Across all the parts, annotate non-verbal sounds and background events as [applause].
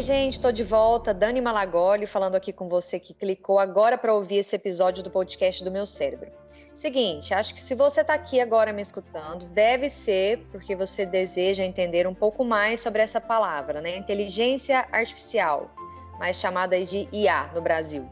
Oi, gente, estou de volta. Dani Malagoli falando aqui com você que clicou agora para ouvir esse episódio do podcast do Meu Cérebro. Seguinte, acho que se você está aqui agora me escutando, deve ser porque você deseja entender um pouco mais sobre essa palavra, né? Inteligência artificial, mais chamada de IA no Brasil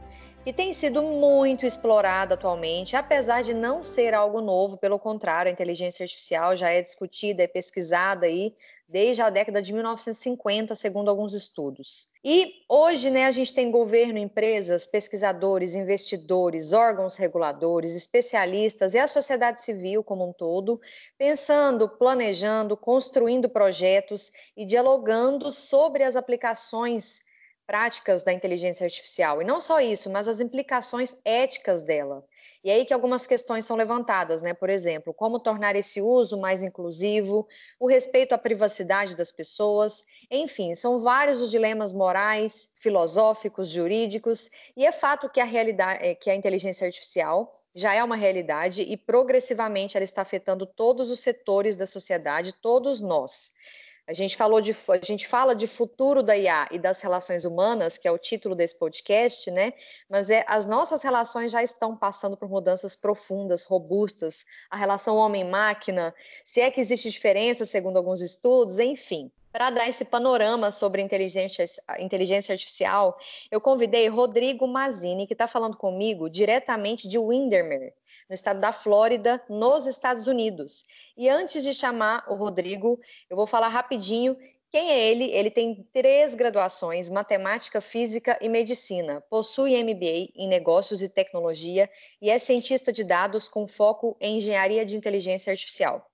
que tem sido muito explorada atualmente, apesar de não ser algo novo, pelo contrário, a inteligência artificial já é discutida e pesquisada aí desde a década de 1950, segundo alguns estudos. E hoje, né, a gente tem governo, empresas, pesquisadores, investidores, órgãos reguladores, especialistas e a sociedade civil como um todo, pensando, planejando, construindo projetos e dialogando sobre as aplicações práticas da inteligência artificial. E não só isso, mas as implicações éticas dela. E aí que algumas questões são levantadas, né? Por exemplo, como tornar esse uso mais inclusivo, o respeito à privacidade das pessoas, enfim, são vários os dilemas morais, filosóficos, jurídicos, e é fato que a realidade, eh, que a inteligência artificial já é uma realidade e progressivamente ela está afetando todos os setores da sociedade, todos nós. A gente falou de a gente fala de futuro da IA e das relações humanas, que é o título desse podcast, né? Mas é as nossas relações já estão passando por mudanças profundas, robustas. A relação homem-máquina, se é que existe diferença segundo alguns estudos, enfim. Para dar esse panorama sobre inteligência, inteligência artificial, eu convidei Rodrigo Mazini, que está falando comigo diretamente de Windermere no estado da Flórida, nos Estados Unidos. E antes de chamar o Rodrigo, eu vou falar rapidinho quem é ele? Ele tem três graduações: matemática, física e medicina. Possui MBA em negócios e tecnologia e é cientista de dados com foco em engenharia de inteligência artificial.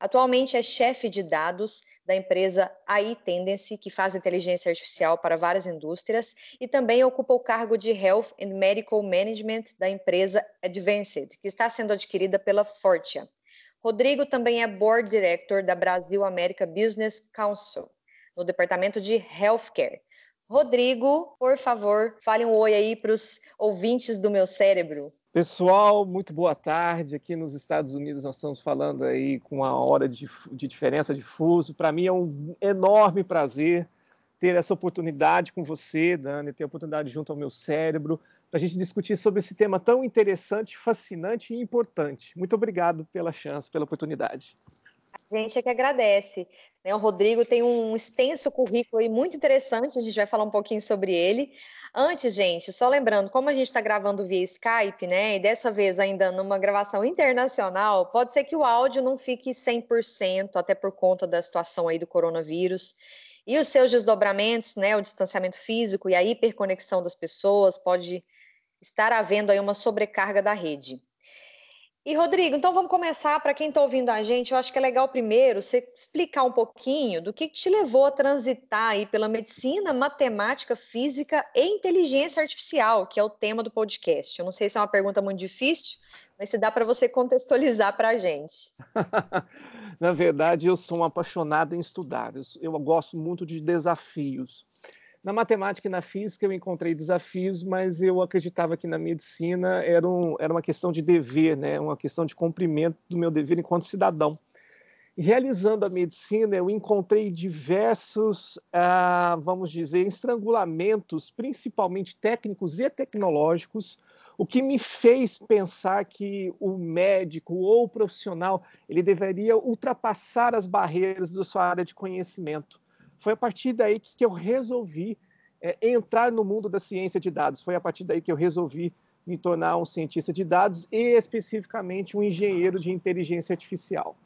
Atualmente é chefe de dados da empresa AI Tendency, que faz inteligência artificial para várias indústrias, e também ocupa o cargo de Health and Medical Management da empresa Advanced, que está sendo adquirida pela Fortia. Rodrigo também é Board Director da Brasil America Business Council, no departamento de Healthcare. Rodrigo, por favor, fale um oi aí para os ouvintes do meu cérebro. Pessoal, muito boa tarde. Aqui nos Estados Unidos nós estamos falando aí com uma hora de, de diferença de fuso. Para mim é um enorme prazer ter essa oportunidade com você, Dani, ter a oportunidade junto ao meu cérebro, para a gente discutir sobre esse tema tão interessante, fascinante e importante. Muito obrigado pela chance, pela oportunidade. Gente é que agradece. Né? O Rodrigo tem um extenso currículo aí muito interessante, a gente vai falar um pouquinho sobre ele. Antes, gente, só lembrando, como a gente está gravando via Skype, né, e dessa vez ainda numa gravação internacional, pode ser que o áudio não fique 100%, até por conta da situação aí do coronavírus. E os seus desdobramentos, né, o distanciamento físico e a hiperconexão das pessoas, pode estar havendo aí uma sobrecarga da rede. E, Rodrigo, então vamos começar. Para quem está ouvindo a gente, eu acho que é legal primeiro você explicar um pouquinho do que, te levou a transitar aí pela medicina, matemática, física e inteligência artificial, que é o tema do podcast. Eu não sei se é uma pergunta muito difícil, mas se dá para você [laughs] contextualizar para a gente. [laughs] Na verdade, eu sou um apaixonado em estudar. Eu gosto muito de desafios. Na matemática e na física eu encontrei desafios, mas eu acreditava que na medicina era, um, era uma questão de dever, né? uma questão de cumprimento do meu dever enquanto cidadão. Realizando a medicina, eu encontrei diversos, ah, vamos dizer, estrangulamentos, principalmente técnicos e tecnológicos, o que me fez pensar que o médico ou o profissional ele deveria ultrapassar as barreiras da sua área de conhecimento foi a partir daí que eu resolvi é, entrar no mundo da ciência de dados. Foi a partir daí que eu resolvi me tornar um cientista de dados e especificamente um engenheiro de inteligência artificial.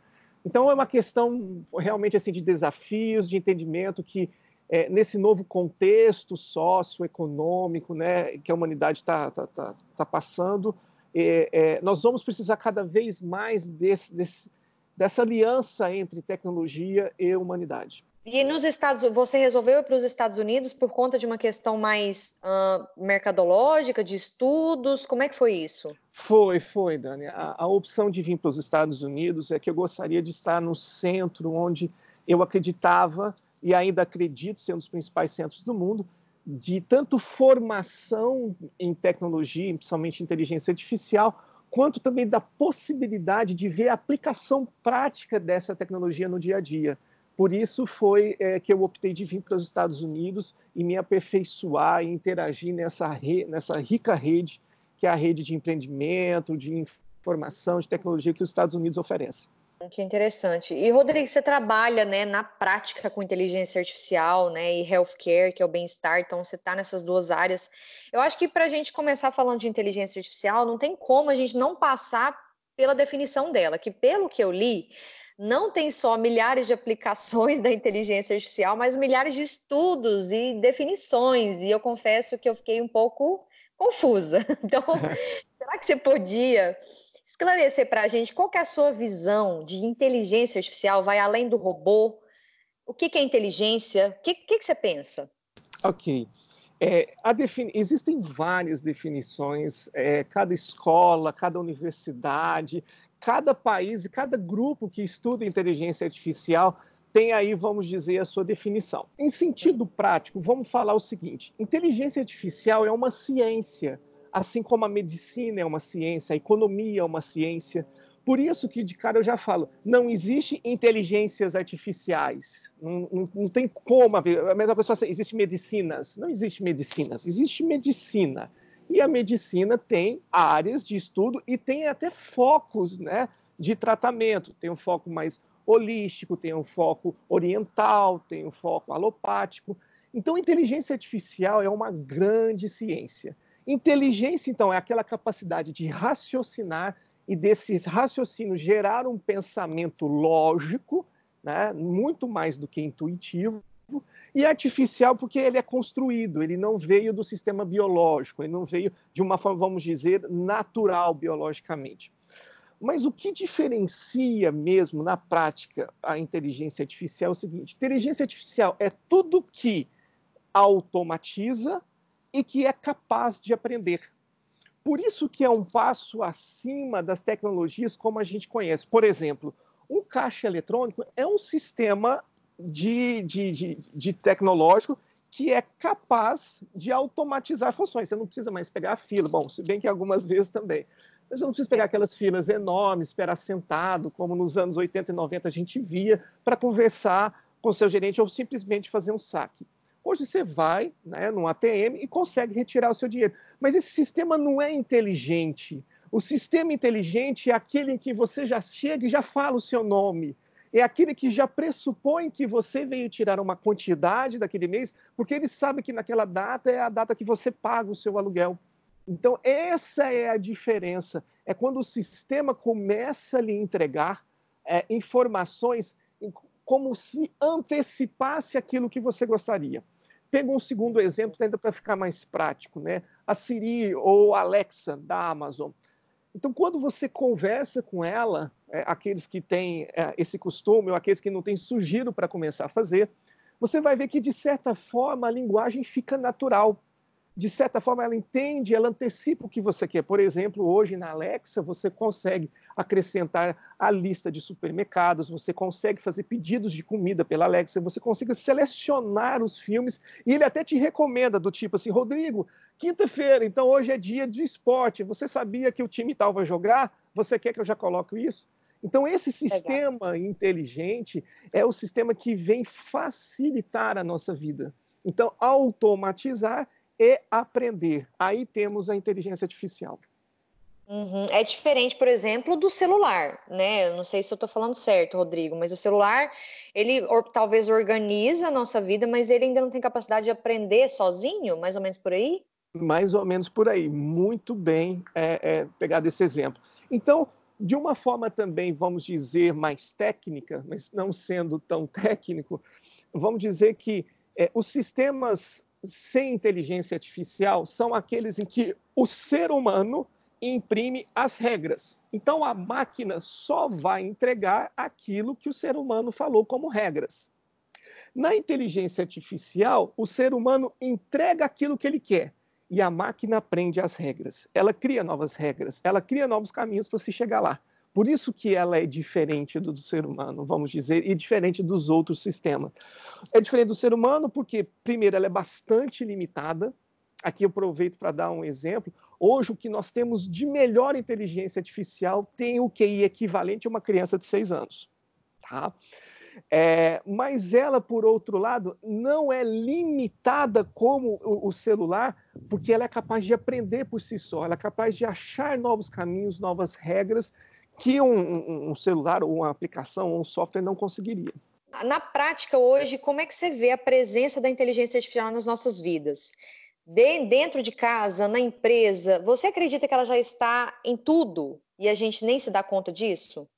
Então é uma questão realmente assim de desafios, de entendimento que é, nesse novo contexto socioeconômico, né, que a humanidade está tá, tá, tá passando, é, é, nós vamos precisar cada vez mais desse, desse, dessa aliança entre tecnologia e humanidade. E nos Estados você resolveu ir para os Estados Unidos por conta de uma questão mais uh, mercadológica, de estudos? Como é que foi isso? Foi, foi, Dani. A, a opção de vir para os Estados Unidos é que eu gostaria de estar no centro onde eu acreditava e ainda acredito ser um dos principais centros do mundo de tanto formação em tecnologia, principalmente inteligência artificial, quanto também da possibilidade de ver a aplicação prática dessa tecnologia no dia a dia por isso foi é, que eu optei de vir para os Estados Unidos e me aperfeiçoar e interagir nessa, re, nessa rica rede, que é a rede de empreendimento, de informação, de tecnologia que os Estados Unidos oferecem. Que interessante. E, Rodrigo, você trabalha né, na prática com inteligência artificial né, e healthcare, que é o bem-estar, então você está nessas duas áreas. Eu acho que para a gente começar falando de inteligência artificial, não tem como a gente não passar pela definição dela, que pelo que eu li, não tem só milhares de aplicações [laughs] da inteligência artificial, mas milhares de estudos e definições. E eu confesso que eu fiquei um pouco confusa. [laughs] Então, [laughs] será que você podia esclarecer para a gente qual é a sua visão de inteligência artificial? Vai além do robô? O que, que é inteligência? O que, que, que, você pensa? Ok. É, defini... Existem várias definições, é, cada escola, cada universidade, cada país e cada grupo que estuda inteligência artificial tem aí, vamos dizer, a sua definição. Em sentido prático, vamos falar o seguinte: inteligência artificial é uma ciência, assim como a medicina é uma ciência, a economia é uma ciência. Por isso que de cara eu já falo, não existe inteligências artificiais, não, não, não tem como haver. A mesma pessoa assim, existe medicinas, não existe medicinas, existe medicina. E a medicina tem áreas de estudo e tem até focos né, de tratamento. Tem um foco mais holístico, tem um foco oriental, tem um foco alopático. Então, inteligência artificial é uma grande ciência. Inteligência, então, é aquela capacidade de raciocinar e desse raciocínio gerar um pensamento lógico, né, muito mais do que intuitivo, e artificial porque ele é construído, ele não veio do sistema biológico, ele não veio de uma forma, vamos dizer, natural biologicamente. Mas o que diferencia mesmo na prática a inteligência artificial é o seguinte: inteligência artificial é tudo que automatiza e que é capaz de aprender. Por isso que é um passo acima das tecnologias como a gente conhece. Por exemplo, um caixa eletrônico é um sistema de, de, de, de tecnológico que é capaz de automatizar funções. Você não precisa mais pegar a fila, bom, se bem que algumas vezes também. Mas você não precisa pegar aquelas filas enormes, esperar sentado, como nos anos 80 e 90 a gente via, para conversar com seu gerente ou simplesmente fazer um saque. Hoje você vai né, num ATM e consegue retirar o seu dinheiro. Mas esse sistema não é inteligente. O sistema inteligente é aquele em que você já chega e já fala o seu nome é aquele que já pressupõe que você veio tirar uma quantidade daquele mês, porque ele sabe que naquela data é a data que você paga o seu aluguel. Então, essa é a diferença. É quando o sistema começa a lhe entregar é, informações como se antecipasse aquilo que você gostaria. Pega um segundo exemplo, ainda para ficar mais prático, né? A Siri ou a Alexa da Amazon. Então, quando você conversa com ela, é, aqueles que têm é, esse costume ou aqueles que não têm sugiro para começar a fazer, você vai ver que, de certa forma, a linguagem fica natural de certa forma, ela entende, ela antecipa o que você quer. Por exemplo, hoje na Alexa, você consegue acrescentar a lista de supermercados, você consegue fazer pedidos de comida pela Alexa, você consegue selecionar os filmes e ele até te recomenda do tipo assim, Rodrigo, quinta-feira, então hoje é dia de esporte, você sabia que o time tal vai jogar? Você quer que eu já coloque isso? Então, esse sistema Legal. inteligente é o sistema que vem facilitar a nossa vida. Então, automatizar e aprender. Aí temos a inteligência artificial. Uhum. É diferente, por exemplo, do celular, né? Eu não sei se eu estou falando certo, Rodrigo, mas o celular, ele or, talvez organiza a nossa vida, mas ele ainda não tem capacidade de aprender sozinho, mais ou menos por aí? Mais ou menos por aí. Muito bem é, é, pegado esse exemplo. Então, de uma forma também, vamos dizer, mais técnica, mas não sendo tão técnico, vamos dizer que é, os sistemas sem inteligência artificial são aqueles em que o ser humano imprime as regras. Então a máquina só vai entregar aquilo que o ser humano falou como regras. Na inteligência artificial, o ser humano entrega aquilo que ele quer e a máquina aprende as regras. Ela cria novas regras, ela cria novos caminhos para se chegar lá. Por isso que ela é diferente do, do, ser humano, vamos dizer, e diferente dos outros sistemas. É diferente do ser humano porque, primeiro, ela é bastante limitada. Aqui eu aproveito para dar um exemplo. Hoje, o que nós temos de melhor inteligência artificial tem o QI equivalente a uma criança de seis anos. Tá? É, mas ela, por outro lado, não é limitada como o, o, celular, porque ela é capaz de aprender por si só, ela é capaz de achar novos caminhos, novas regras que um, um, um celular, ou uma aplicação, ou um software não conseguiria. Na prática, hoje, como é que você vê a presença da inteligência artificial nas nossas vidas? De, dentro de casa, na empresa, você acredita que ela já está em tudo e a gente nem se dá conta disso?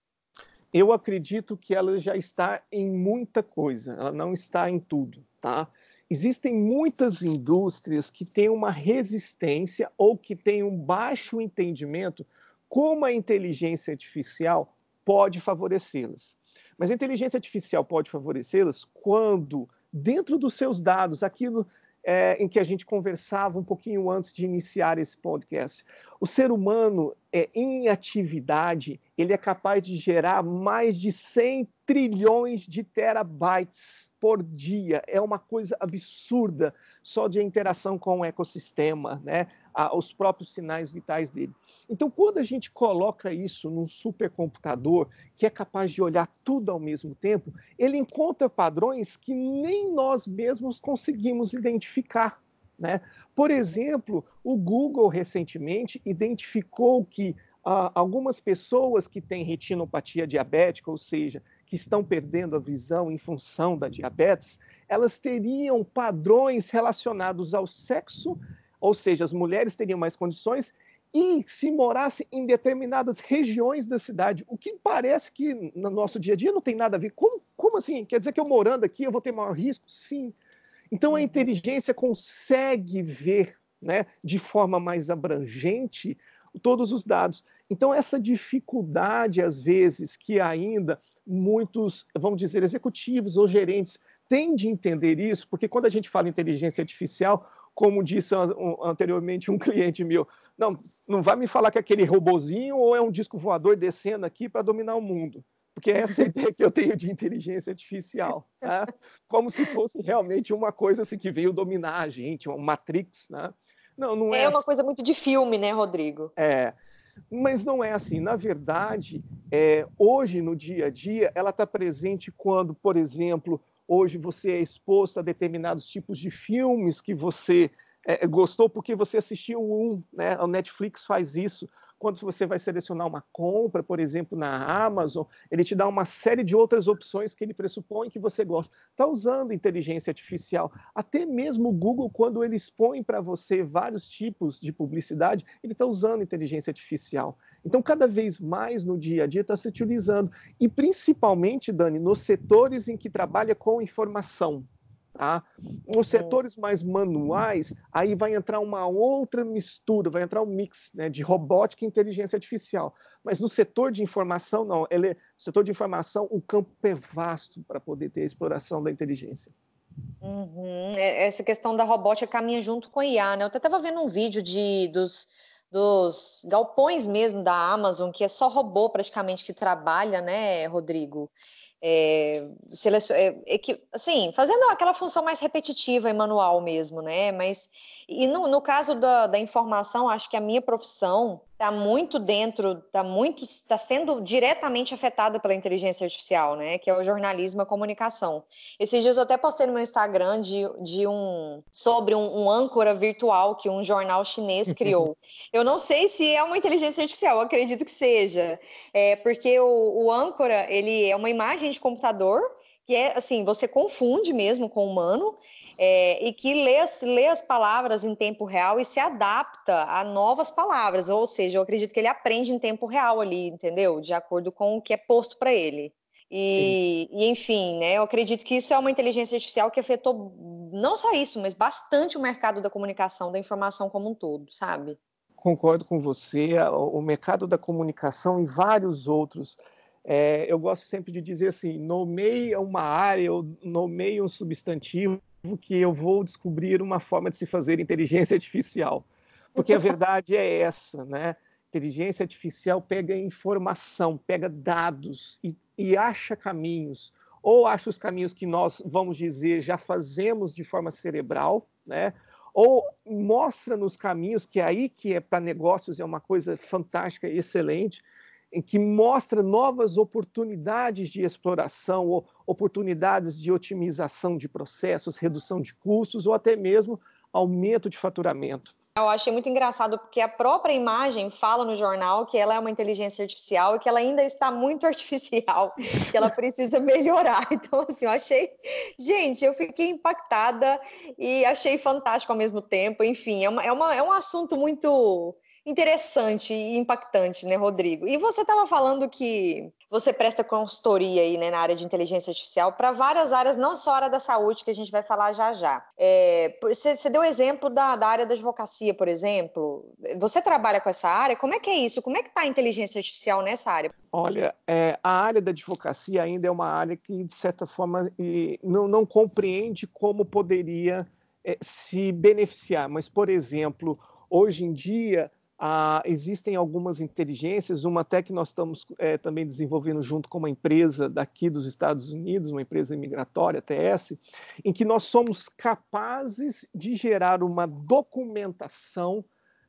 eu acredito que ela já está em muita coisa, ela não está em tudo, tá? Existem muitas indústrias que têm uma resistência ou que têm um baixo entendimento como a inteligência artificial pode favorecê-las. Mas a inteligência artificial pode favorecê-las quando, dentro dos seus dados, aquilo é, em que a gente conversava um pouquinho antes de iniciar esse podcast. O ser humano, é, em atividade, ele é capaz de gerar mais de 100 trilhões de terabytes por dia. É uma coisa absurda só de interação com o ecossistema, né? Os próprios sinais vitais dele. Então, quando a gente coloca isso num supercomputador que é capaz de olhar tudo ao mesmo tempo, ele encontra padrões que nem nós mesmos conseguimos identificar. Né? Por exemplo, o Google recentemente identificou que ah, algumas pessoas que têm retinopatia diabética, ou seja, que estão perdendo a visão em função da diabetes, elas teriam padrões relacionados ao sexo ou seja, as mulheres teriam mais condições e se morasse em determinadas regiões da cidade, o que parece que no nosso dia a dia não tem nada a ver. Como, como assim? Quer dizer que eu morando aqui eu vou ter maior risco? Sim. Então a uhum. inteligência consegue ver né, de forma mais abrangente todos os dados. Então, essa dificuldade, às vezes, que ainda muitos, vamos dizer, executivos ou gerentes têm de entender isso, porque quando a gente fala em inteligência artificial, como disse anteriormente um [laughs] cliente meu, não, não vai me falar que é aquele robozinho ou é um disco voador descendo aqui para dominar o mundo. Porque essa é a ideia que eu tenho de inteligência artificial. Né? Como se fosse realmente uma coisa assim, que veio dominar a gente, uma Matrix. Né? Não, não é, é uma assim. coisa muito de filme, né, Rodrigo? É. Mas não é assim. Na verdade, é, hoje, no dia a dia, ela está presente quando, por exemplo, hoje você é exposto a determinados tipos de filmes que você é, gostou porque você assistiu um, né? A Netflix faz isso. Quando você vai selecionar uma compra, por exemplo, na Amazon, ele te dá uma série de outras opções que ele pressupõe que você gosta. Está usando inteligência artificial. Até mesmo o Google, quando ele expõe para você vários tipos de publicidade, ele está usando inteligência artificial. Então, cada vez mais no dia a dia está se utilizando. E principalmente, Dani, nos setores em que trabalha com informação. Tá? Nos setores mais manuais, aí vai entrar uma outra mistura, vai entrar um mix né, de robótica e inteligência artificial. Mas no setor de informação, não. Ele, no setor de informação, o campo é vasto para poder ter a exploração da inteligência. Uhum. É, essa questão da robótica caminha junto com a IA, né? Eu até estava vendo um vídeo de, dos dos galpões mesmo da Amazon, que é só robô praticamente que trabalha, né, Rodrigo? É, é, é que, assim, fazendo aquela função mais repetitiva e manual mesmo, né? Mas, e no, no caso da, da informação, acho que a minha profissão está muito dentro, está muito, está sendo diretamente afetada pela inteligência artificial, né? Que é o jornalismo e a comunicação. Esses dias eu até postei no meu Instagram de, de um sobre um, um âncora virtual que um jornal chinês [laughs] criou. eu não sei se é uma inteligência artificial, eu acredito que seja, é, porque o, o âncora ele é uma imagem de computador que é assim, você confunde mesmo com o humano é, e que lê as, lê as palavras em tempo real e se adapta a novas palavras, ou seja, eu acredito que ele aprende em tempo real ali, entendeu? De acordo com o que é posto para ele. E, e, enfim, né, eu acredito que isso é uma inteligência artificial que afetou não só isso, mas bastante o mercado da comunicação, da informação como um todo, sabe? Concordo com você. O mercado da comunicação e vários outros é, eu gosto sempre de dizer assim: nomeie uma área, ou nomeie um substantivo que eu vou descobrir uma forma de se fazer inteligência artificial. Porque a verdade é essa, né? Inteligência artificial pega informação, pega dados e, e acha caminhos, ou acha os caminhos que nós, vamos dizer, já fazemos de forma cerebral, né? ou mostra nos caminhos que é aí que é para negócios é uma coisa fantástica, excelente, em que mostra novas oportunidades de exploração, oportunidades de otimização de processos, redução de custos ou até mesmo aumento de faturamento. Eu achei muito engraçado porque a própria imagem fala no jornal que ela é uma inteligência artificial e que ela ainda está muito [laughs] artificial, que ela precisa melhorar. Então, assim, eu achei. Gente, eu fiquei impactada e achei fantástico ao mesmo tempo. Enfim, é, uma, é, uma, é um assunto muito interessante e impactante, né, Rodrigo? E você estava falando que você presta consultoria aí, né, na área de inteligência artificial para várias áreas, não só a área da saúde, que a gente vai falar já já. É, você, você, deu exemplo da, da, área da advocacia, por exemplo. Você trabalha com essa área? Como é que é isso? Como é que está a inteligência artificial nessa área? Olha, é, a área da advocacia ainda é uma área que, de certa forma, não, não compreende como poderia é, se beneficiar. Mas, por exemplo, hoje em dia, ah, existem algumas inteligências, uma até que nós estamos é, também desenvolvendo junto com uma empresa daqui dos Estados Unidos, uma empresa imigratória, TS, em que nós somos capazes de gerar uma documentação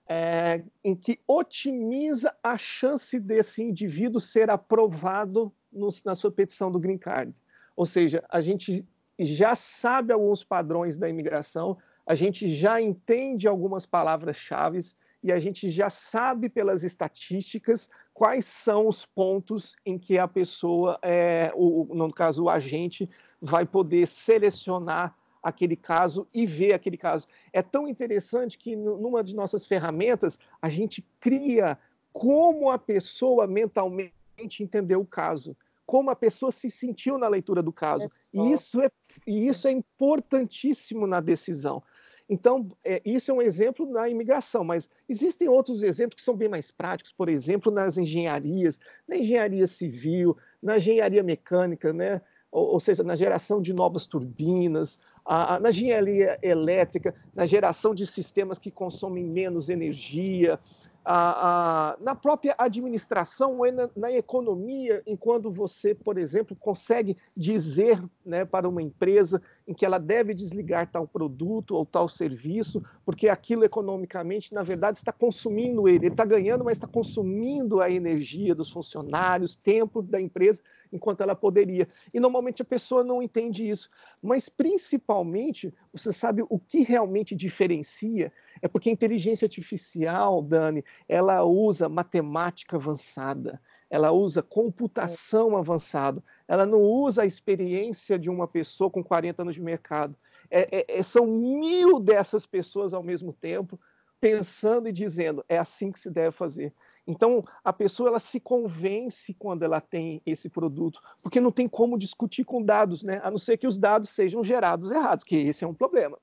é, em que otimiza a chance desse indivíduo ser aprovado no, na sua petição do Green Card. Ou seja, a gente já sabe alguns padrões da imigração, a gente já entende algumas palavras-chave e a gente já sabe pelas estatísticas quais são os pontos em que a pessoa, é, o, no caso o agente, vai poder selecionar aquele caso e ver aquele caso. É tão interessante que numa de nossas ferramentas a gente cria como a pessoa mentalmente entendeu o caso, como a pessoa se sentiu na leitura do caso. E isso é, e isso é importantíssimo na decisão. Então, é, isso é um exemplo na imigração, mas existem outros exemplos que são bem mais práticos, por exemplo, nas engenharias, na engenharia civil, na engenharia mecânica, né? ou, ou seja, na geração de novas turbinas, a, a, na engenharia elétrica, na geração de sistemas que consomem menos energia, a, na própria administração ou na, na, economia, enquanto você, por exemplo, consegue dizer né, para uma empresa em que ela deve desligar tal produto ou tal serviço, porque aquilo economicamente, na verdade, está consumindo ele. Ele está ganhando, mas está consumindo a energia dos funcionários, tempo da empresa, enquanto ela poderia. E normalmente a pessoa não entende isso. Mas principalmente, você sabe o que realmente diferencia? É porque a inteligência artificial, Dani, ela usa matemática avançada, ela usa computação avançada, ela não usa a experiência de uma pessoa com 40 anos de mercado. É, é, é, são mil dessas pessoas ao mesmo tempo pensando e dizendo é assim que se deve fazer. Então, a pessoa ela se convence quando ela tem esse produto, porque não tem como discutir com dados, né? A não ser que os dados sejam gerados errados, que esse é um problema.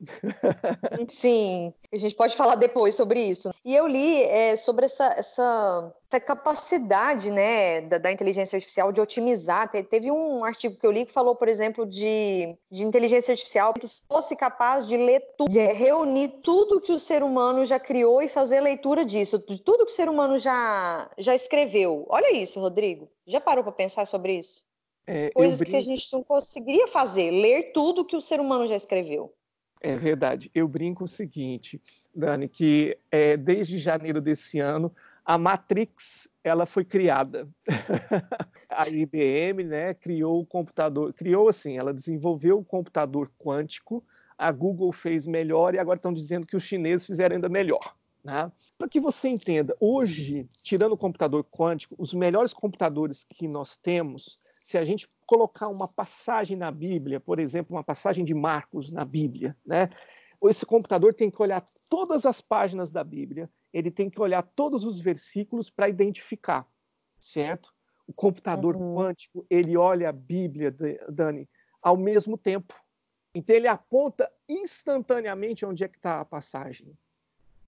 Sim, a gente pode falar depois sobre isso. E eu li é, sobre essa, essa, essa, capacidade né, da, da, inteligência artificial de otimizar. Te, teve um artigo que eu li que falou, por exemplo, de, de inteligência artificial que fosse capaz de ler tudo, de reunir tudo que o ser humano já criou e fazer leitura disso, de tudo que o ser humano já, já escreveu. Olha isso, Rodrigo. Já parou para pensar sobre isso? É, Coisas brinco... que a gente não conseguiria fazer, ler tudo que o ser humano já escreveu. É verdade. Eu brinco o seguinte, Dani, que é, desde janeiro desse ano a Matrix ela foi criada. [laughs] a IBM, né, criou o computador, criou assim, ela desenvolveu o computador quântico. A Google fez melhor e agora estão dizendo que os chineses fizeram ainda melhor. Né? Para que você entenda, hoje, tirando o computador quântico, os melhores computadores que nós temos se a gente colocar uma passagem na Bíblia, por exemplo, uma passagem de Marcos na Bíblia, né? Esse computador tem que olhar todas as páginas da Bíblia, ele tem que olhar todos os versículos para identificar, certo? O computador uhum. quântico, ele olha a Bíblia, Dani, ao mesmo tempo. Então ele aponta instantaneamente onde é que está a passagem.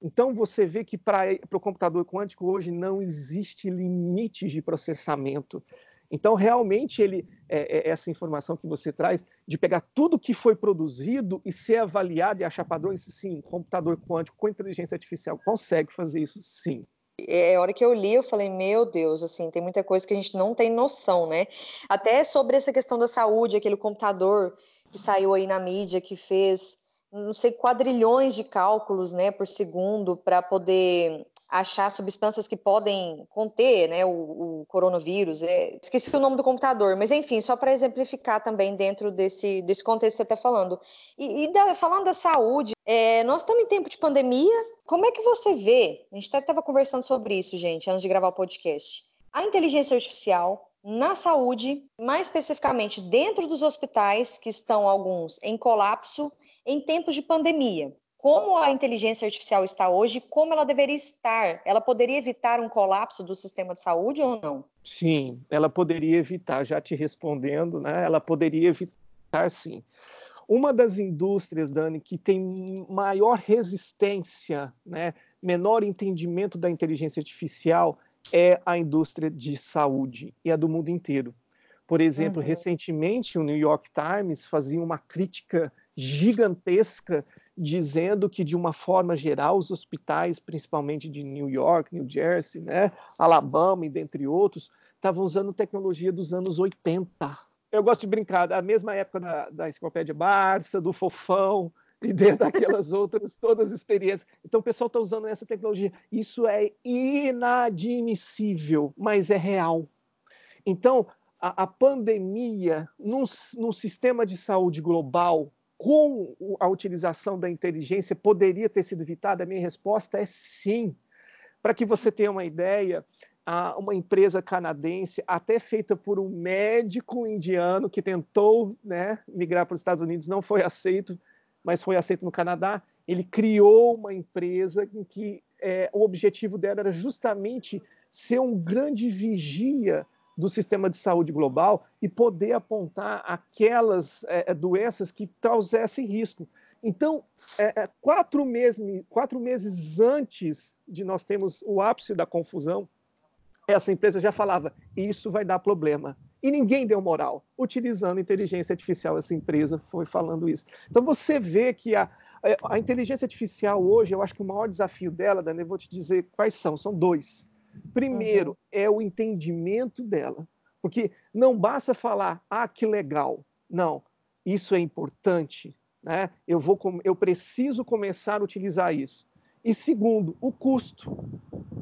Então você vê que para o computador quântico hoje não existe limites de processamento. Então, realmente, ele é, é, essa informação que você traz de pegar tudo que foi produzido e ser avaliado e achar padrões, sim, computador quântico com inteligência artificial consegue fazer isso, sim. É, a hora que eu li, eu falei, meu Deus, assim, tem muita coisa que a gente não tem noção, né? Até sobre essa questão da saúde, aquele computador que saiu aí na mídia, que fez, não sei, quadrilhões de cálculos, né, por segundo, para poder achar substâncias que podem conter né, o, o coronavírus. É, esqueci o nome do computador, mas enfim, só para exemplificar também dentro desse, desse contexto que você está falando. E, e da, falando da saúde, é, nós estamos em tempo de pandemia, como é que você vê? A gente até estava conversando sobre isso, gente, antes de gravar o podcast. A inteligência artificial na saúde, mais especificamente dentro dos hospitais, que estão alguns em colapso, em tempos de pandemia como a inteligência artificial está hoje, como ela deveria estar. Ela poderia evitar um colapso do sistema de saúde ou não? Sim, ela poderia evitar, já te respondendo, né? Ela poderia evitar sim. Uma das indústrias, Dani, que tem maior resistência, né, menor entendimento da inteligência artificial é a indústria de saúde e a do mundo inteiro. Por exemplo, uhum. recentemente o New York Times fazia uma crítica gigantesca dizendo que de uma forma geral os hospitais, principalmente de New York, New Jersey, né, Alabama e dentre outros, estavam usando tecnologia dos anos 80. Eu gosto de brincar, da mesma época da, da enciclopédia Barça, do Fofão, e dentro [laughs] daquelas outras, todas as experiências. Então, o pessoal está usando essa tecnologia. Isso é inadmissível, mas é real. Então, a, a pandemia, num, num sistema de saúde global, com a utilização da inteligência poderia ter sido evitada? A minha resposta é sim. Para que você tenha uma ideia, uma empresa canadense, até feita por um médico indiano que tentou né, migrar para os Estados Unidos, não foi aceito, mas foi aceito no Canadá. Ele criou uma empresa em que é, o objetivo dela era justamente ser um grande vigia do sistema de saúde global e poder apontar aquelas é, é, doenças que trouxessem risco. Então, é, é, quatro, meses, quatro meses antes de nós termos o ápice da confusão, essa empresa já falava: isso vai dar problema. E ninguém deu moral. Utilizando inteligência artificial, essa empresa foi falando isso. Então, você vê que a, a inteligência artificial hoje, eu acho que o maior desafio dela, Dani, eu vou te dizer quais são: são dois. Primeiro, uhum. é o entendimento dela. Porque não basta falar, ah, que legal. Não, isso é importante. Né? Eu, vou, eu preciso começar a utilizar isso. E segundo, o custo.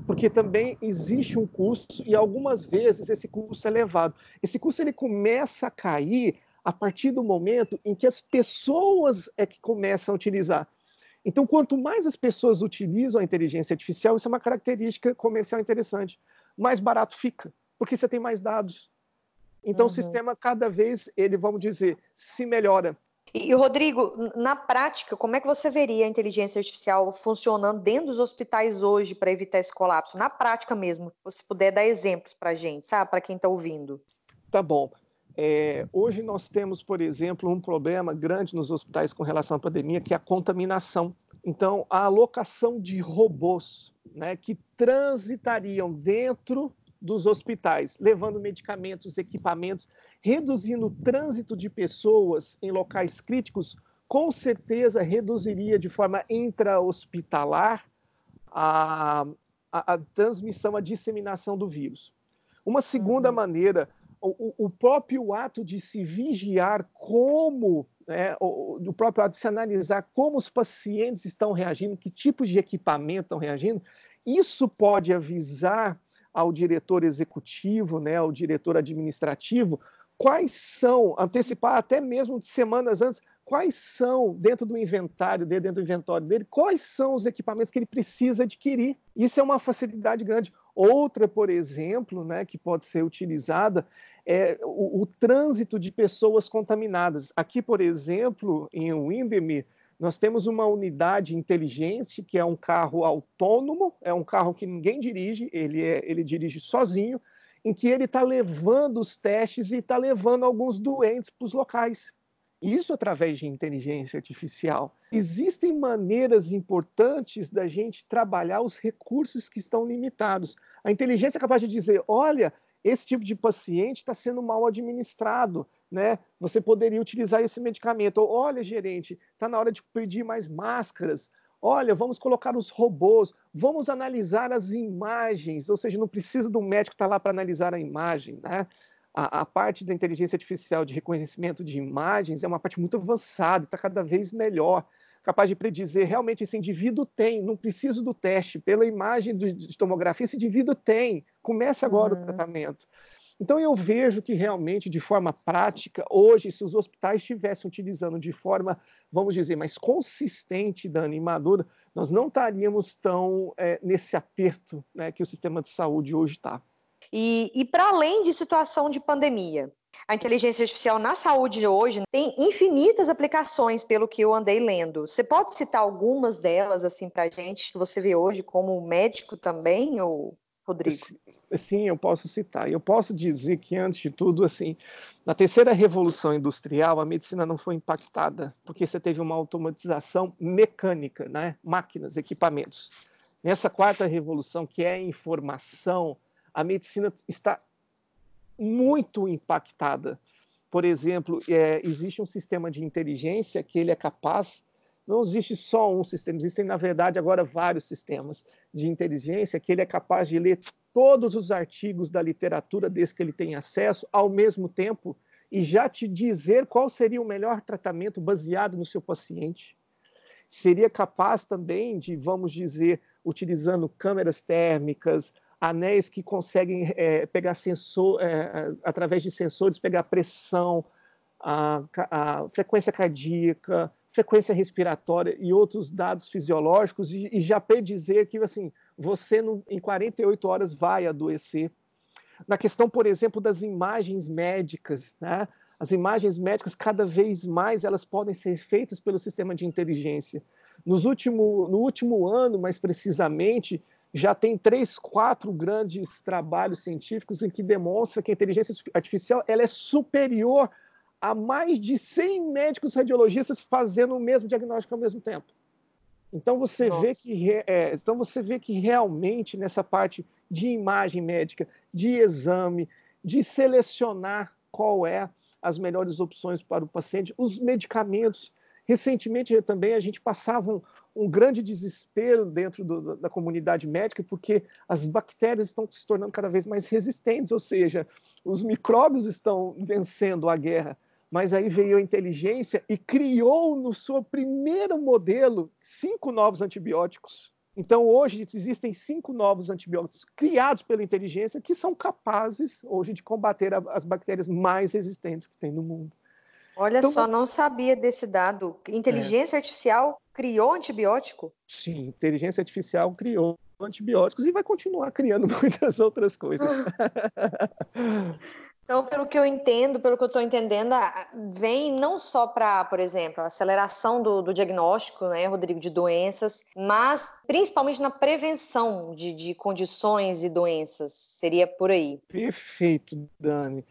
Porque também existe um custo e algumas vezes esse custo é elevado. Esse custo ele começa a cair a partir do momento em que as pessoas é que começam a utilizar. Então, quanto mais as pessoas utilizam a inteligência artificial, isso é uma característica comercial interessante. Mais barato fica, porque você tem mais dados. Então, uhum. o sistema cada vez ele, vamos dizer, se melhora. E, Rodrigo, na prática, como é que você veria a inteligência artificial funcionando dentro dos hospitais hoje para evitar esse colapso? Na prática mesmo, se puder dar exemplos para a gente, sabe, para quem está ouvindo. Tá bom. É, hoje nós temos, por exemplo, um problema grande nos hospitais com relação à pandemia, que é a contaminação. Então, a alocação de robôs né, que transitariam dentro dos hospitais, levando medicamentos, equipamentos, reduzindo o trânsito de pessoas em locais críticos, com certeza reduziria de forma intra-hospitalar a, a, a, transmissão, a disseminação do vírus. Uma segunda uhum. maneira o, próprio ato de se vigiar como, né, o, o próprio ato de se analisar como os pacientes estão reagindo, que tipos de equipamento estão reagindo, isso pode avisar ao diretor executivo, né, ao diretor administrativo, quais são, antecipar até mesmo de semanas antes, quais são, dentro do inventário dele, dentro do inventório dele, quais são os equipamentos que ele precisa adquirir. Isso é uma facilidade grande. Outra, por exemplo, né, que pode ser utilizada é o, o trânsito de pessoas contaminadas. Aqui, por exemplo, em Windermere, nós temos uma unidade inteligente, que é um carro autônomo, é um carro que ninguém dirige, ele, é, ele dirige sozinho, em que ele está levando os testes e está levando alguns doentes para os locais. Isso através de inteligência artificial. Existem maneiras importantes da gente trabalhar os recursos que estão limitados. A inteligência é capaz de dizer: olha, esse tipo de paciente está sendo mal administrado, né? Você poderia utilizar esse medicamento. Olha, gerente, está na hora de pedir mais máscaras. Olha, vamos colocar os robôs, vamos analisar as imagens, ou seja, não precisa do médico estar tá lá para analisar a imagem, né? A, a, parte da inteligência artificial de reconhecimento de imagens é uma parte muito avançada, está cada vez melhor. Capaz de predizer realmente esse indivíduo tem, não preciso do teste, pela imagem de tomografia, esse indivíduo tem, comece agora uhum. o tratamento. Então, eu vejo que realmente, de forma prática, hoje, se os hospitais estivessem utilizando de forma, vamos dizer, mais consistente, Dani, madura, nós não estaríamos tão é, nesse aperto né, que o sistema de saúde hoje está. E, e para além de situação de pandemia, a inteligência artificial na saúde hoje tem infinitas aplicações, pelo que eu andei lendo. Você pode citar algumas delas assim para gente que você vê hoje como médico também, ou Rodrigo? Sim, eu posso citar. Eu posso dizer que, antes de tudo, assim, na terceira revolução industrial, a medicina não foi impactada, porque você teve uma automatização mecânica, né? máquinas, equipamentos. Nessa quarta revolução, que é a informação, a medicina está muito impactada. Por exemplo, é, existe um sistema de inteligência que ele é capaz não existe só um sistema, existem, na verdade, agora vários sistemas de inteligência que ele é capaz de ler todos os artigos da literatura desde que ele tem acesso ao mesmo tempo e já te dizer qual seria o melhor tratamento baseado no seu paciente. Seria capaz também de, vamos dizer, utilizando câmeras térmicas, anéis que conseguem é, pegar sensor, é, através de sensores, pegar pressão, a, a frequência cardíaca, frequência respiratória e outros dados fisiológicos e, e já predizer que assim você não, em 48 horas vai adoecer. Na questão, por exemplo, das imagens médicas, né? as imagens médicas cada vez mais elas podem ser feitas pelo sistema de inteligência. Nos último, no último ano, mais precisamente, já tem três, quatro grandes trabalhos científicos em que demonstra que a inteligência artificial ela é superior há mais de 100 médicos radiologistas fazendo o mesmo diagnóstico ao mesmo tempo. Então você vê que é, então você vê que realmente nessa parte de imagem médica, de exame, de selecionar qual é as melhores opções para o paciente, os medicamentos. Recentemente também a gente passava um, um grande desespero dentro do, da comunidade médica porque as bactérias estão se tornando cada vez mais resistentes, ou seja, os micróbios estão vencendo a guerra mas aí veio a inteligência e criou no seu primeiro modelo cinco novos antibióticos. Então, hoje existem cinco novos antibióticos criados pela inteligência que são capazes hoje de combater as bactérias mais resistentes que tem no mundo. Olha então, só, não sabia desse dado. Inteligência é. artificial criou antibiótico? Sim, inteligência artificial criou antibióticos e vai continuar criando [laughs] muitas outras coisas. Então, pelo que eu entendo, pelo que eu estou entendendo, vem não só para, por exemplo, a aceleração do, do, diagnóstico, né, Rodrigo, de doenças, mas principalmente na prevenção de, de condições e doenças. Seria por aí. Perfeito, Dani.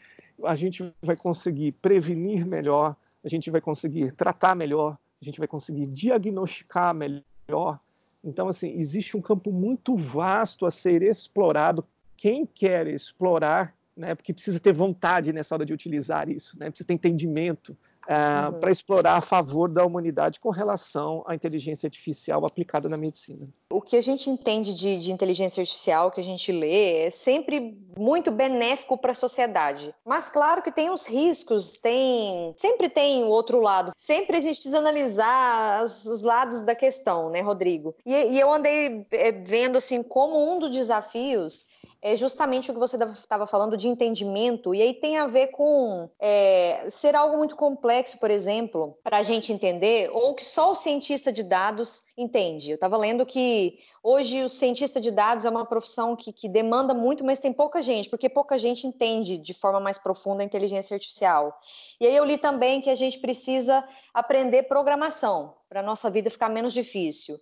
A gente vai conseguir prevenir melhor, a gente vai conseguir tratar melhor, a gente vai conseguir diagnosticar melhor. Então, assim, existe um campo muito vasto a ser explorado. Quem quer explorar né, porque precisa ter vontade nessa hora de utilizar isso, né, precisa ter entendimento uh, uhum. para explorar a favor da humanidade com relação à inteligência artificial aplicada na medicina. O que a gente entende de, de inteligência artificial, que a gente lê, é sempre muito benéfico para a sociedade. Mas claro que tem os riscos, tem sempre tem o outro lado. Sempre a gente precisa analisar as, os lados da questão, né, Rodrigo? E, e eu andei é, vendo assim como um dos desafios é justamente o que você estava falando de entendimento, e aí tem a ver com é, ser algo muito complexo, por exemplo, para a gente entender, ou que só o cientista de dados entende. Eu estava lendo que hoje o cientista de dados é uma profissão que, que demanda muito, mas tem pouca gente, porque pouca gente entende de forma mais profunda a inteligência artificial. E aí eu li também que a gente precisa aprender programação para a nossa vida ficar menos difícil.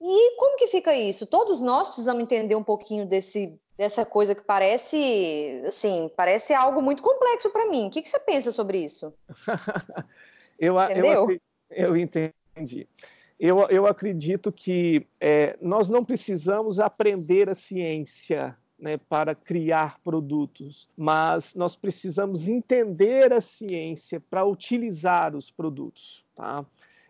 E como que fica isso? Todos nós precisamos entender um pouquinho desse dessa coisa que parece, assim, parece algo muito complexo para mim. O que, que, você pensa sobre isso? [laughs] eu, eu, eu entendi. Eu, eu acredito que é, nós não precisamos aprender a ciência né, para criar produtos, mas nós precisamos entender a ciência para utilizar os produtos. Tá?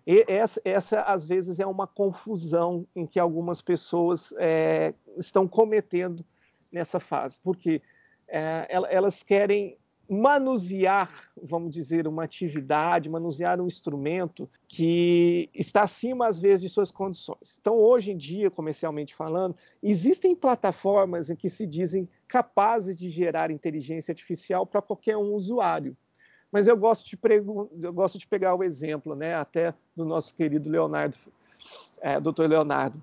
E essa, essa, às vezes, é uma confusão em que algumas pessoas é, estão cometendo nessa fase, porque é, elas querem manusear, vamos dizer, uma atividade, manusear um instrumento que está acima, às vezes, de suas condições. Então, hoje em dia, comercialmente falando, existem plataformas em que se dizem capazes de gerar inteligência artificial para qualquer um usuário. Mas eu gosto de, eu gosto de pegar o exemplo, né, até do nosso querido Leonardo, é, Leonardo.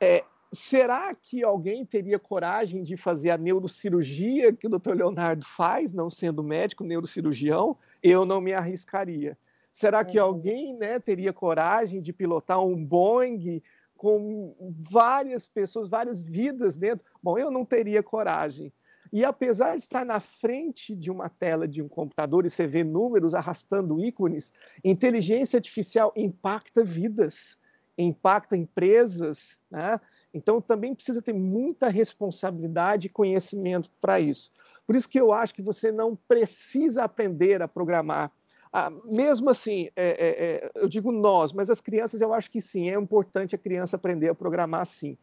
É, será que alguém teria coragem de fazer a neurocirurgia que o doutor Leonardo faz, não sendo médico, neurocirurgião? Eu não me arriscaria. Será que uhum. alguém né, teria coragem de pilotar um Boeing com várias pessoas, várias vidas dentro? Bom, eu não teria coragem. E apesar de estar na frente de uma tela de um computador e você vê números arrastando ícones, inteligência artificial impacta vidas, impacta empresas, né? Então, também precisa ter muita responsabilidade e conhecimento para isso. Por isso que eu acho que você não precisa aprender a programar. Ah, mesmo assim, é, é, é, eu digo nós, mas as crianças eu acho que sim, é importante a criança aprender a programar sim.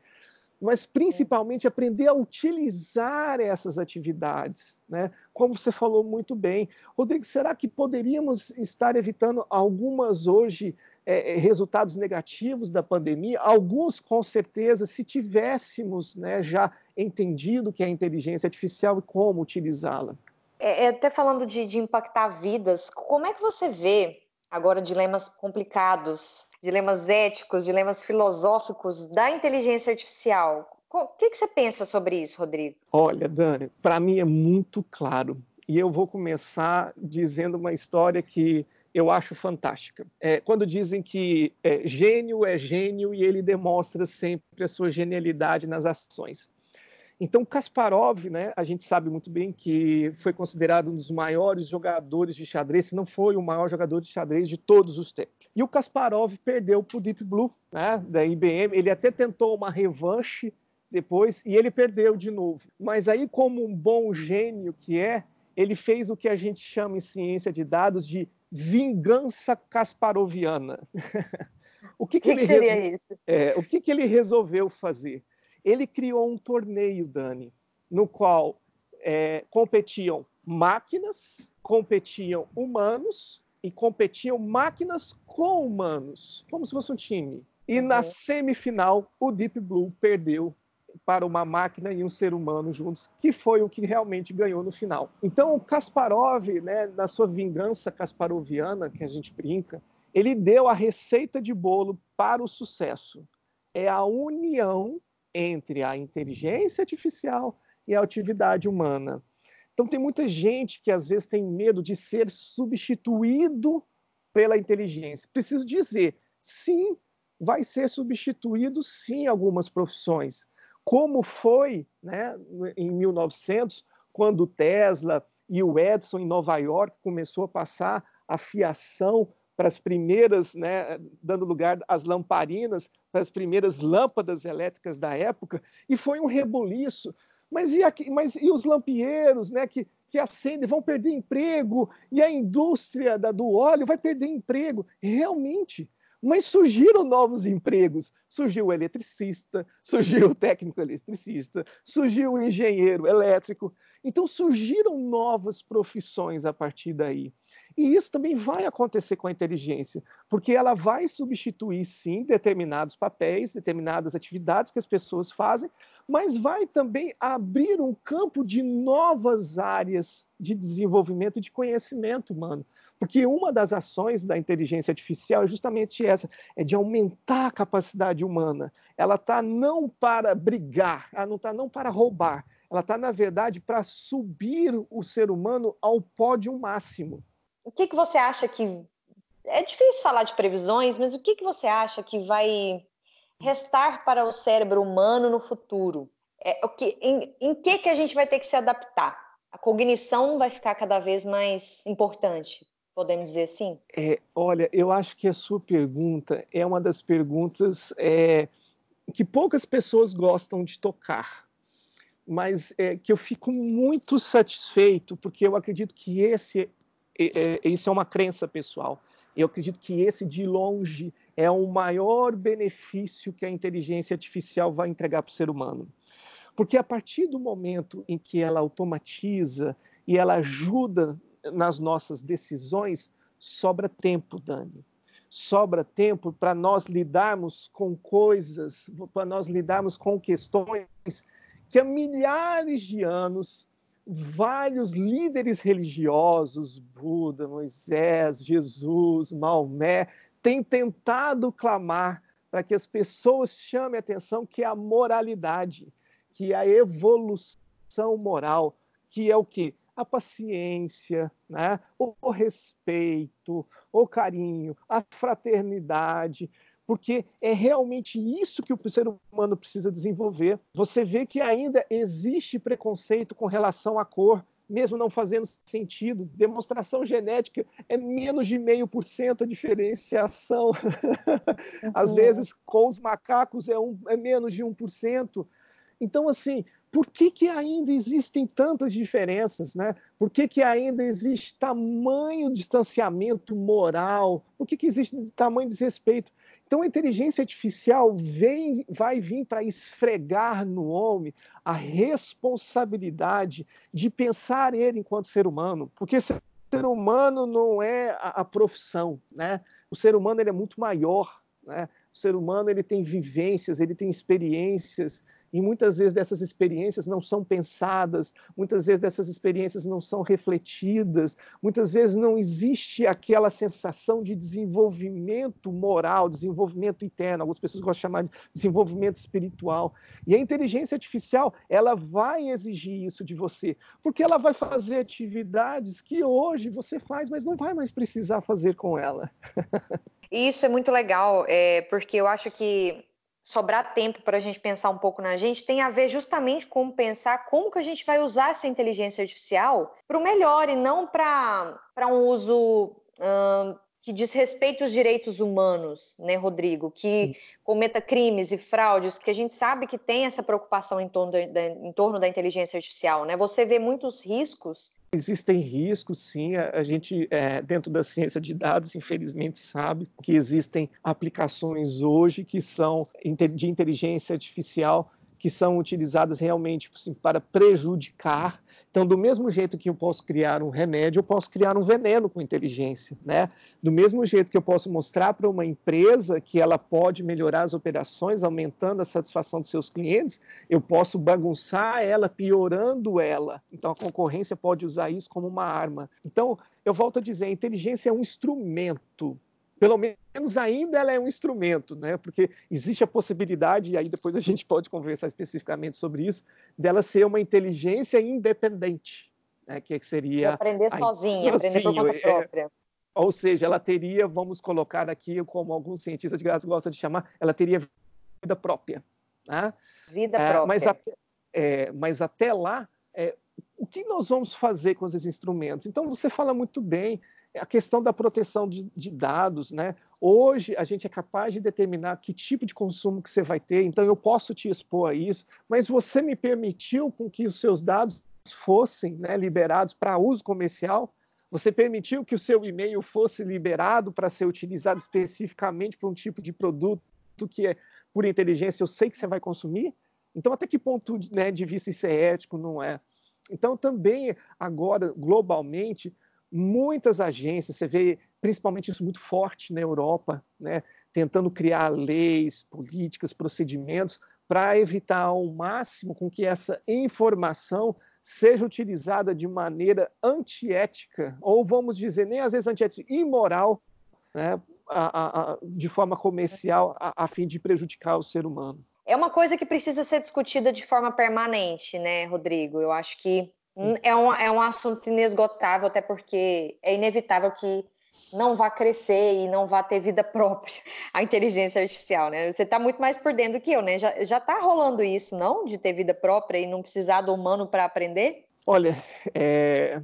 Mas principalmente aprender a utilizar essas atividades, né? Como você falou muito bem. Rodrigo, será que poderíamos estar evitando algumas hoje é, é, resultados negativos da pandemia, alguns com certeza, se tivéssemos né, já entendido que é a inteligência artificial e como utilizá-la. É, é, até falando de, de impactar vidas, como é que você vê agora dilemas complicados, dilemas éticos, dilemas filosóficos da inteligência artificial? O que, que você pensa sobre isso, Rodrigo? Olha, Dani, para mim é muito claro e eu vou começar dizendo uma história que eu acho fantástica. É, quando dizem que é, gênio é gênio e ele demonstra sempre a sua genialidade nas ações. Então, Kasparov, né, a gente sabe muito bem que foi considerado um dos maiores jogadores de xadrez, se não foi o maior jogador de xadrez de todos os tempos. E o Kasparov perdeu para o Deep Blue, né, da IBM. Ele até tentou uma revanche depois e ele perdeu de novo. Mas aí, como um bom gênio que é, ele fez o que a gente chama em ciência de dados de vingança kasparoviana. [laughs] o que, que, que, que seria resol... isso? É, o que, que ele resolveu fazer? Ele criou um torneio, Dani, no qual é, competiam máquinas, competiam humanos e competiam máquinas com humanos, como se fosse um time. E uhum. na semifinal, o Deep Blue perdeu para uma máquina e um ser humano juntos, que foi o que realmente ganhou no final. Então, Kasparov, né, na sua vingança kasparoviana, que a gente brinca, ele deu a receita de bolo para o sucesso. É a união entre a inteligência artificial e a atividade humana. Então, tem muita gente que às vezes tem medo de ser substituído pela inteligência. Preciso dizer, sim, vai ser substituído, sim, algumas profissões como foi né, em 1900, quando Tesla e o Edison em Nova York começou a passar a fiação para as primeiras, né, dando lugar às lamparinas, para as primeiras lâmpadas elétricas da época, e foi um rebuliço. Mas e, aqui, mas e os lampieiros né, que, que acendem vão perder emprego, e a indústria da, do óleo vai perder emprego? Realmente, mas surgiram novos empregos. Surgiu o eletricista, surgiu o técnico eletricista, surgiu o engenheiro elétrico. Então surgiram novas profissões a partir daí. E isso também vai acontecer com a inteligência, porque ela vai substituir, sim, determinados papéis, determinadas atividades que as pessoas fazem, mas vai também abrir um campo de novas áreas de desenvolvimento de conhecimento humano. Porque uma das ações da inteligência artificial é justamente essa, é de aumentar a capacidade humana. Ela está não para brigar, ela não está não para roubar, ela está, na verdade, para subir o ser humano ao pódio máximo. O que, que você acha que. É difícil falar de previsões, mas o que, que você acha que vai restar para o cérebro humano no futuro? É, o que, em, em que, que a gente vai ter que se adaptar? A cognição vai ficar cada vez mais importante. Podemos dizer assim? É, olha, eu acho que a sua pergunta é uma das perguntas é, que poucas pessoas gostam de tocar, mas é, que eu fico muito satisfeito, porque eu acredito que esse é, é, isso é uma crença pessoal. Eu acredito que esse, de longe, é o maior benefício que a inteligência artificial vai entregar para o ser humano. Porque a partir do momento em que ela automatiza, e ela ajuda nas nossas decisões, sobra tempo, Dani. Sobra tempo para nós lidarmos com coisas, para nós lidarmos com questões que há milhares de anos vários líderes religiosos, Buda, Moisés, Jesus, Maomé, têm tentado clamar para que as pessoas chamem atenção que é a moralidade, que é a evolução moral, que é o que? A paciência, né? o respeito, o carinho, a fraternidade, porque é realmente isso que o ser humano precisa desenvolver. Você vê que ainda existe preconceito com relação à cor, mesmo não fazendo sentido. Demonstração genética é menos de meio por cento a diferenciação. [laughs] Uhum. Às vezes, com os macacos é, um, é menos de 1%. Então, assim, por que, que ainda existem tantas diferenças? Né? Por que, que ainda existe tamanho distanciamento moral? Por que, que existe tamanho desrespeito? Então, a inteligência artificial vem, vai vir para esfregar no homem a responsabilidade de pensar ele enquanto ser humano, porque ser humano não é a, a profissão, né? O ser humano ele é muito maior, né? O ser humano ele tem vivências, ele tem experiências, e muitas vezes dessas experiências não são pensadas, muitas vezes dessas experiências não são refletidas, muitas vezes não existe aquela sensação de desenvolvimento moral, desenvolvimento interno, algumas pessoas gostam de chamar de desenvolvimento espiritual. E a inteligência artificial, ela vai exigir isso de você, porque ela vai fazer atividades que hoje você faz, mas não vai mais precisar fazer com ela. [laughs] Isso é muito legal, é, porque eu acho que sobrar tempo para a gente pensar um pouco na gente tem a ver justamente com pensar como que a gente vai usar essa inteligência artificial para o melhor e não para um uso hum, que diz respeito aos direitos humanos, né, Rodrigo? Que Sim. cometa crimes e fraudes, que a gente sabe que tem essa preocupação em torno da, em torno da inteligência artificial, né? Você vê muitos riscos? Existem riscos, sim. A gente, é, dentro da ciência de dados, infelizmente, sabe que existem aplicações hoje que são de inteligência artificial que são utilizadas realmente assim, para prejudicar. Então, do mesmo jeito que eu posso criar um remédio, eu posso criar um veneno com inteligência, né? Do mesmo jeito que eu posso mostrar para uma empresa que ela pode melhorar as operações, aumentando a satisfação dos seus clientes, eu posso bagunçar ela, piorando ela. Então, a concorrência pode usar isso como uma arma. Então, eu volto a dizer, a inteligência é um instrumento pelo menos ainda ela é um instrumento, né? Porque existe a possibilidade, e aí depois a gente pode conversar especificamente sobre isso, dela ser uma inteligência independente, né? Que seria e aprender sozinha, aprender por conta é, própria. É, ou seja, ela teria, vamos colocar aqui, como alguns cientistas de dados gostam de chamar, ela teria vida própria. Né? Vida é, própria. Mas, até, é, mas até lá, é, o que nós vamos fazer com esses instrumentos? Então, você fala muito bem, a questão da proteção de, de, dados, né? Hoje a gente é capaz de determinar que tipo de consumo que você vai ter, então eu posso te expor a isso, mas você me permitiu com que os seus dados fossem né, liberados para uso comercial, você permitiu que o seu e-mail fosse liberado para ser utilizado especificamente para um tipo de produto que é por inteligência, eu sei que você vai consumir. Então, até que ponto né, de vista isso é ético, não é? Então, também agora, globalmente, muitas agências, você vê principalmente isso muito forte na Europa, né, tentando criar leis, políticas, procedimentos para evitar ao máximo com que essa informação seja utilizada de maneira antiética, ou vamos dizer, nem às vezes antiética, imoral, né, a, a, a, de forma comercial, a, fim de prejudicar o ser humano. É uma coisa que precisa ser discutida de forma permanente, né, Rodrigo? Eu acho que é um, é um assunto inesgotável, até porque é inevitável que não vá crescer e não vá ter vida [laughs] própria a inteligência artificial, né? Você está muito mais por dentro do que eu, né? Já, já tá rolando isso, não? De ter vida própria e não precisar do humano para aprender? Olha, é,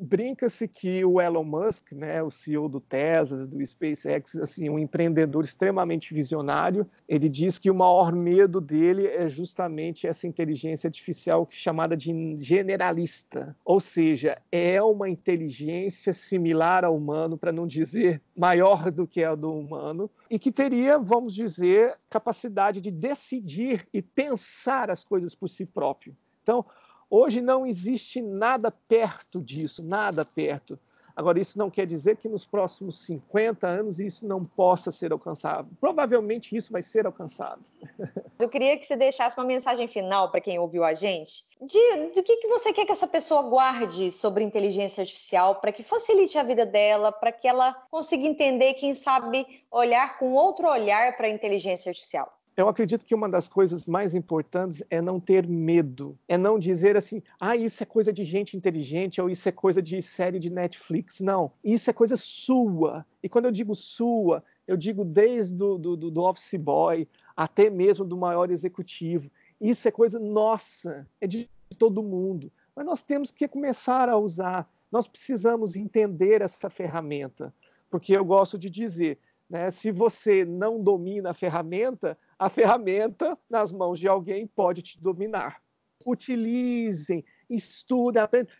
brinca-se que o Elon Musk, né, o CEO do Tesla, do SpaceX, assim, um empreendedor extremamente visionário, ele diz que o maior medo dele é justamente essa inteligência artificial chamada de generalista, ou seja, é uma inteligência similar ao humano, para não dizer maior do que a do humano, e que teria, vamos dizer, capacidade de decidir e pensar as coisas por si próprio. Então, Hoje não existe nada perto disso, nada perto. Agora, isso não quer dizer que nos próximos 50 anos isso não possa ser alcançado. Provavelmente isso vai ser alcançado. [laughs] Eu queria que você deixasse uma mensagem final para quem ouviu a gente. De, do que, que você quer que essa pessoa guarde sobre inteligência artificial para que facilite a vida dela, para que ela consiga entender, quem sabe, olhar com outro olhar para a inteligência artificial? Eu acredito que uma das coisas mais importantes é não ter medo, é não dizer assim, ah, isso é coisa de gente inteligente ou isso é coisa de série de Netflix. Não, isso é coisa sua. E quando eu digo sua, eu digo desde do, do, do office boy até mesmo do maior executivo. Isso é coisa nossa, é de todo mundo. Mas nós temos que começar a usar. Nós precisamos entender essa ferramenta, porque eu gosto de dizer, né, se você não domina a ferramenta, a ferramenta nas mãos de alguém pode te dominar. Utilizem, estudem, aprendam,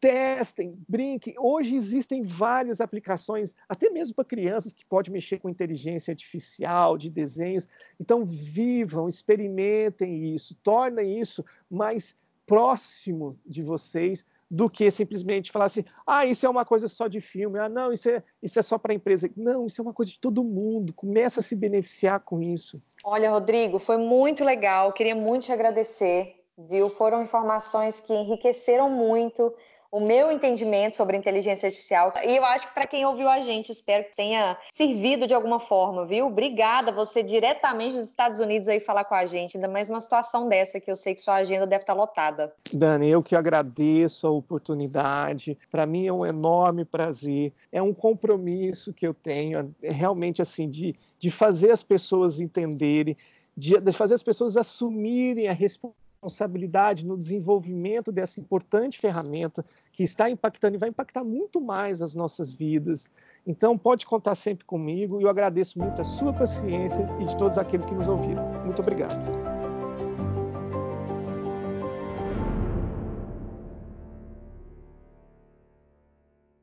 testem, brinquem. Hoje existem várias aplicações, até mesmo para crianças, que podem mexer com inteligência artificial, de desenhos. Então, vivam, experimentem isso, tornem isso mais próximo de vocês, do que simplesmente falar assim, ah, isso é uma coisa só de filme, ah, não, isso é, isso é só para a empresa. Não, isso é uma coisa de todo mundo, começa a se beneficiar com isso. Olha, Rodrigo, foi muito legal, queria muito te agradecer, viu? Foram informações que enriqueceram muito o meu entendimento sobre inteligência artificial. E eu acho que para quem ouviu a gente, espero que tenha servido de alguma forma, viu? Obrigada você diretamente dos Estados Unidos aí falar com a gente, ainda mais uma situação dessa que eu sei que sua agenda deve estar lotada. Dani, eu que agradeço a oportunidade. Para mim é um enorme prazer. É um compromisso que eu tenho, é realmente assim de, de fazer as pessoas entenderem, de, de fazer as pessoas assumirem a responsabilidade responsabilidade no desenvolvimento dessa importante ferramenta que está impactando e vai impactar muito mais as nossas vidas. Então, pode contar sempre comigo e eu agradeço muito a sua paciência e de todos aqueles que nos ouviram. Muito obrigado.